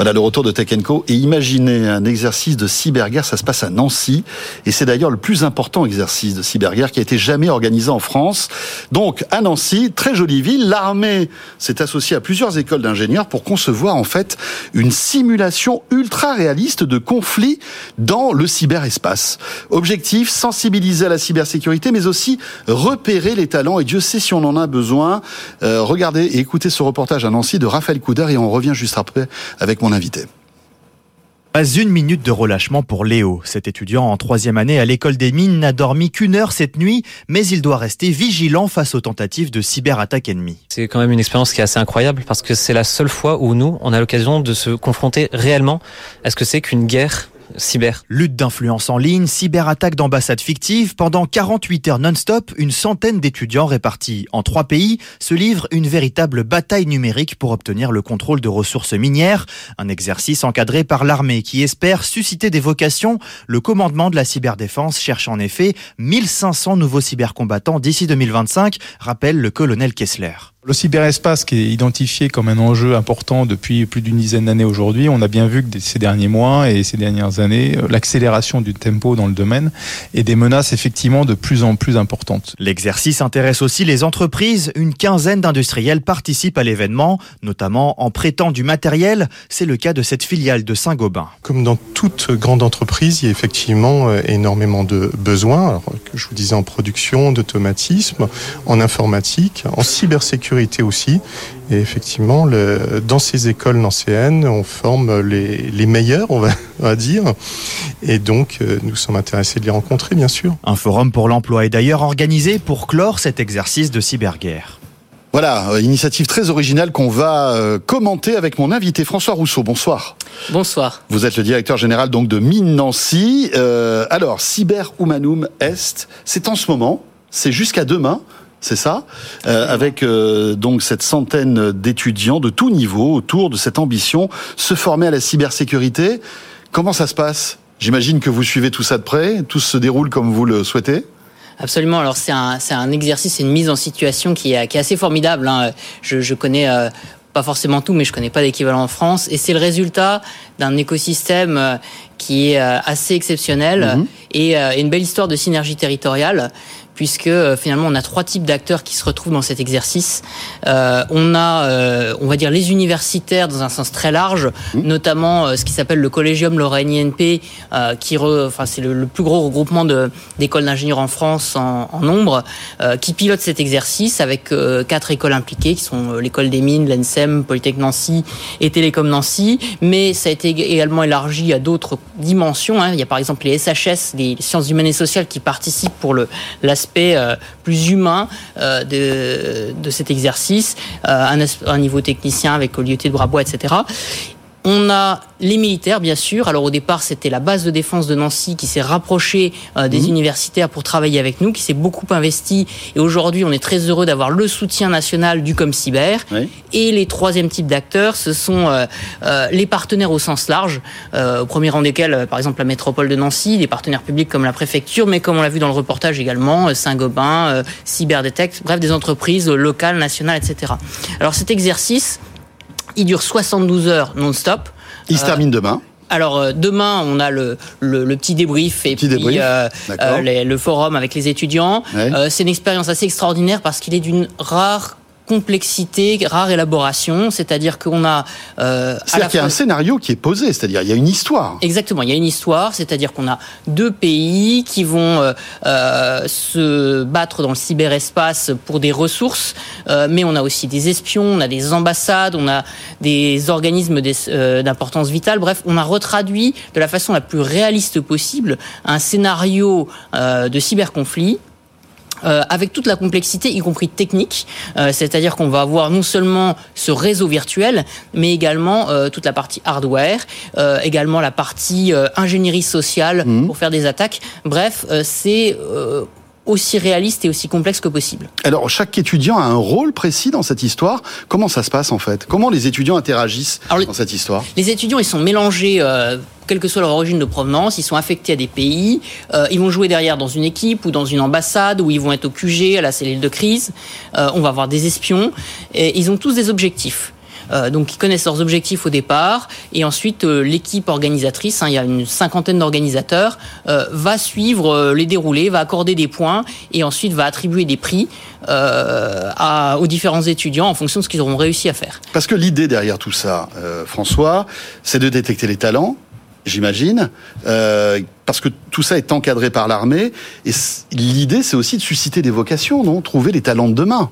Voilà le retour de Tech Co. Et imaginez un exercice de cyberguerre, ça se passe à Nancy. Et c'est d'ailleurs le plus important exercice de cyberguerre qui a été jamais organisé en France. Donc, à Nancy, très jolie ville, l'armée s'est associée à plusieurs écoles d'ingénieurs pour concevoir, en fait, une simulation ultra réaliste de conflits dans le cyberespace. Objectif, sensibiliser à la cybersécurité, mais aussi repérer les talents. Et Dieu sait si on en a besoin. Euh, regardez et écoutez ce reportage à Nancy de Raphaël Couder et on revient juste après avec mon invité. Pas une minute de relâchement pour Léo. Cet étudiant en troisième année à l'école des mines n'a dormi qu'une heure cette nuit, mais il doit rester vigilant face aux tentatives de cyberattaque ennemie. C'est quand même une expérience qui est assez incroyable parce que c'est la seule fois où nous, on a l'occasion de se confronter réellement à ce que c'est qu'une guerre cyber. Lutte d'influence en ligne, cyberattaque d'ambassades fictives, pendant 48 heures non-stop, une centaine d'étudiants répartis en trois pays se livrent une véritable bataille numérique pour obtenir le contrôle de ressources minières, un exercice encadré par l'armée qui espère susciter des vocations. Le commandement de la cyberdéfense cherche en effet 1500 nouveaux cybercombattants d'ici 2025, rappelle le colonel Kessler. Le cyberespace qui est identifié comme un enjeu important depuis plus d'une dizaine d'années aujourd'hui, on a bien vu que ces derniers mois et ces dernières années, euh, l'accélération du tempo dans le domaine et des menaces effectivement de plus en plus importantes. L'exercice intéresse aussi les entreprises. Une quinzaine d'industriels participent à l'événement, notamment en prêtant du matériel. C'est le cas de cette filiale de Saint-Gobain. Comme dans toute grande entreprise, il y a effectivement euh, énormément de besoins. Alors, je vous disais en production, d'automatisme, en informatique, en cybersécurité aussi. Et effectivement, le, dans ces écoles nancéennes, on forme les, les meilleurs, on va, on va, dire. Et donc, euh, nous sommes intéressés de les rencontrer, bien sûr. Un forum pour l'emploi est d'ailleurs organisé pour clore cet exercice de cyberguerre. Voilà, euh, initiative très originale qu'on va euh, commenter avec mon invité François Rousseau. Bonsoir. Bonsoir. Vous êtes le directeur général donc de Mine Nancy. Euh, alors, Cyber Humanum Est, c'est en ce moment, c'est jusqu'à demain c'est ça, euh, avec euh, donc cette centaine d'étudiants de tout niveau autour de cette ambition, se former à la cybersécurité. Comment ça se passe? J'imagine que vous suivez tout ça de près, tout se déroule comme vous le souhaitez. Absolument. Alors c'est un, c'est un exercice, c'est une mise en situation qui est, qui est assez formidable. Hein. Je, je connais euh, pas forcément tout, mais je connais pas d'équivalent en France. Et c'est le résultat d'un écosystème euh, qui est euh, assez exceptionnel Mhm. et, euh, et une belle histoire de synergie territoriale puisque finalement on a trois types d'acteurs qui se retrouvent dans cet exercice. Euh, on a, euh, on va dire, les universitaires dans un sens très large, notamment euh, ce qui s'appelle le Collégium Lorraine INP, euh, qui, re- enfin c'est le, le plus gros regroupement de- d'écoles d'ingénieurs en France en, en nombre, euh, qui pilote cet exercice avec euh, quatre écoles impliquées, qui sont l'école des mines, l'ENSEM, Polytech Nancy et Télécom Nancy. Mais ça a été également élargi à d'autres dimensions. hein. Il y a par exemple les SHS, les sciences humaines et sociales, qui participent pour l'aspect euh, plus humain euh, de, cet exercice, euh, un, niveau technicien avec l'IET de Brabois, etc. On a les militaires, bien sûr. Alors au départ, c'était la base de défense de Nancy qui s'est rapprochée euh, des universitaires pour travailler avec nous, qui s'est beaucoup investi. Et aujourd'hui, on est très heureux d'avoir le soutien national du ComCyber. Oui. Et les troisième types d'acteurs, ce sont euh, euh, les partenaires au sens large, euh, au premier rang desquels, euh, par exemple, la métropole de Nancy, des partenaires publics comme la préfecture, mais comme on l'a vu dans le reportage également, euh, Saint-Gobain, euh, Cyberdetect, bref, des entreprises locales, nationales, etc. Alors cet exercice, il dure 72 heures non-stop. Il se Euh, termine demain. alors euh, demain, on a le, le, le petit débrief et Petit puis débrief, euh, euh, les- le forum avec les étudiants. Ouais. Euh, c'est une expérience assez extraordinaire parce qu'il est d'une rare complexité, rare élaboration, c'est-à-dire qu'on a euh, C'est-à-dire qu'il y a un scénario qui est posé, c'est-à-dire il y a une histoire. Exactement, il y a une histoire, c'est-à-dire qu'on a deux pays qui vont euh, euh, se battre dans le cyberespace pour des ressources, mais on a aussi des espions, on a des ambassades, on a des organismes d'importance vitale. Bref, on a retraduit de la façon la plus réaliste possible un scénario de cyberconflit euh, avec toute la complexité, y compris technique. Euh, C'est-à-dire qu'on va avoir non seulement ce réseau virtuel, mais également euh, toute la partie hardware, euh, également la partie euh, ingénierie sociale Mhm. pour faire des attaques. Bref, euh, c'est euh, aussi réaliste et aussi complexe que possible. Alors, chaque étudiant a un rôle précis dans cette histoire. Comment ça se passe en fait? Comment les étudiants interagissent Alors, dans cette histoire? Les étudiants, ils sont mélangés. Euh, quelle que soit leur origine de provenance, ils sont affectés à des pays, euh, ils vont jouer derrière dans une équipe ou dans une ambassade, ou ils vont être au QG, à la cellule de crise, euh, on va avoir des espions, et ils ont tous des objectifs. Euh, donc ils connaissent leurs objectifs au départ et ensuite euh, l'équipe organisatrice, hein, il y a une cinquantaine d'organisateurs, euh, va suivre les déroulés, va accorder des points et ensuite va attribuer des prix à, aux différents étudiants en fonction de ce qu'ils auront réussi à faire. Parce que l'idée derrière tout ça, François, c'est de détecter les talents, j'imagine, euh, parce que tout ça est encadré par l'armée. Et l'idée, c'est aussi de susciter des vocations, non? Trouver les talents de demain.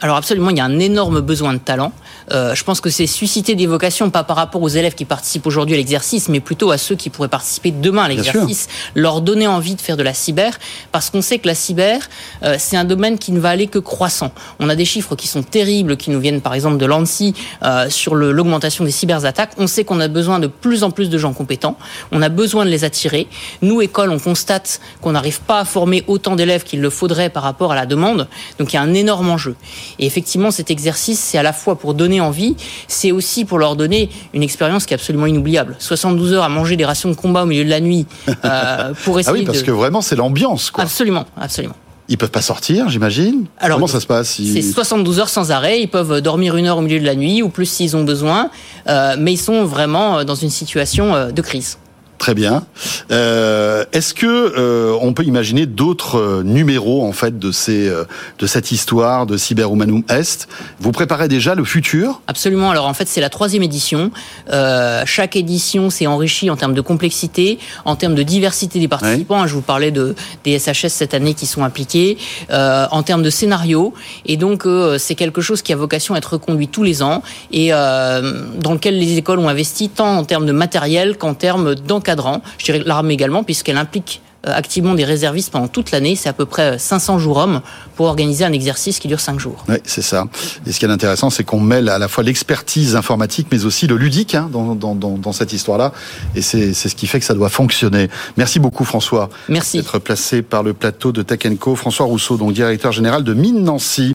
Alors absolument, il y a un énorme besoin de talent. Euh, je pense que c'est susciter des vocations, pas par rapport aux élèves qui participent aujourd'hui à l'exercice, mais plutôt à ceux qui pourraient participer demain à l'exercice, leur donner envie de faire de la cyber, parce qu'on sait que la cyber, euh, c'est un domaine qui ne va aller que croissant. On a des chiffres qui sont terribles, qui nous viennent par exemple de l'ANSI euh, sur l'augmentation des cyberattaques. On sait qu'on a besoin de plus en plus de gens compétents, on a besoin de les attirer. Nous, école, on constate qu'on n'arrive pas à former autant d'élèves qu'il le faudrait par rapport à la demande, donc il y a un énorme enjeu. Et effectivement, cet exercice, c'est à la fois pour donner envie, c'est aussi pour leur donner une expérience qui est absolument inoubliable. 72 heures à manger des rations de combat au milieu de la nuit euh, pour essayer. Ah oui, parce que vraiment, c'est l'ambiance, quoi. Absolument, absolument. Ils peuvent pas sortir, j'imagine. Alors, Comment ça se passe C'est 72 heures sans arrêt. Ils peuvent dormir une heure au milieu de la nuit ou plus s'ils ont besoin, euh, mais ils sont vraiment dans une situation euh, de crise. Très bien. Euh, Est-ce que euh, on peut imaginer d'autres euh, numéros en fait de ces de cette histoire de Cyberhumanum Est? Vous préparez déjà le futur? Absolument. Alors en fait, c'est la troisième édition. Euh, chaque édition s'est enrichie en termes de complexité, en termes de diversité des participants. Je vous parlais de des SHS cette année qui sont impliqués, en termes de scénario. Et donc c'est quelque chose qui a vocation à être reconduit tous les ans et dans lequel les écoles ont investi tant en termes de matériel qu'en termes d'encadrement je dirais l'armée également, puisqu'elle implique euh, activement des réservistes pendant toute l'année. C'est à peu près 500 jours hommes pour organiser un exercice qui dure 5 jours. Oui, c'est ça. Et ce qui est intéressant, c'est qu'on mêle à la fois l'expertise informatique, mais aussi le ludique hein, dans, dans, dans, cette histoire-là. Et c'est ce qui fait que ça doit fonctionner. Merci beaucoup, François. Merci. D'être placé par le plateau de Tech Co. François Rousseau, donc directeur général de Mine Nancy.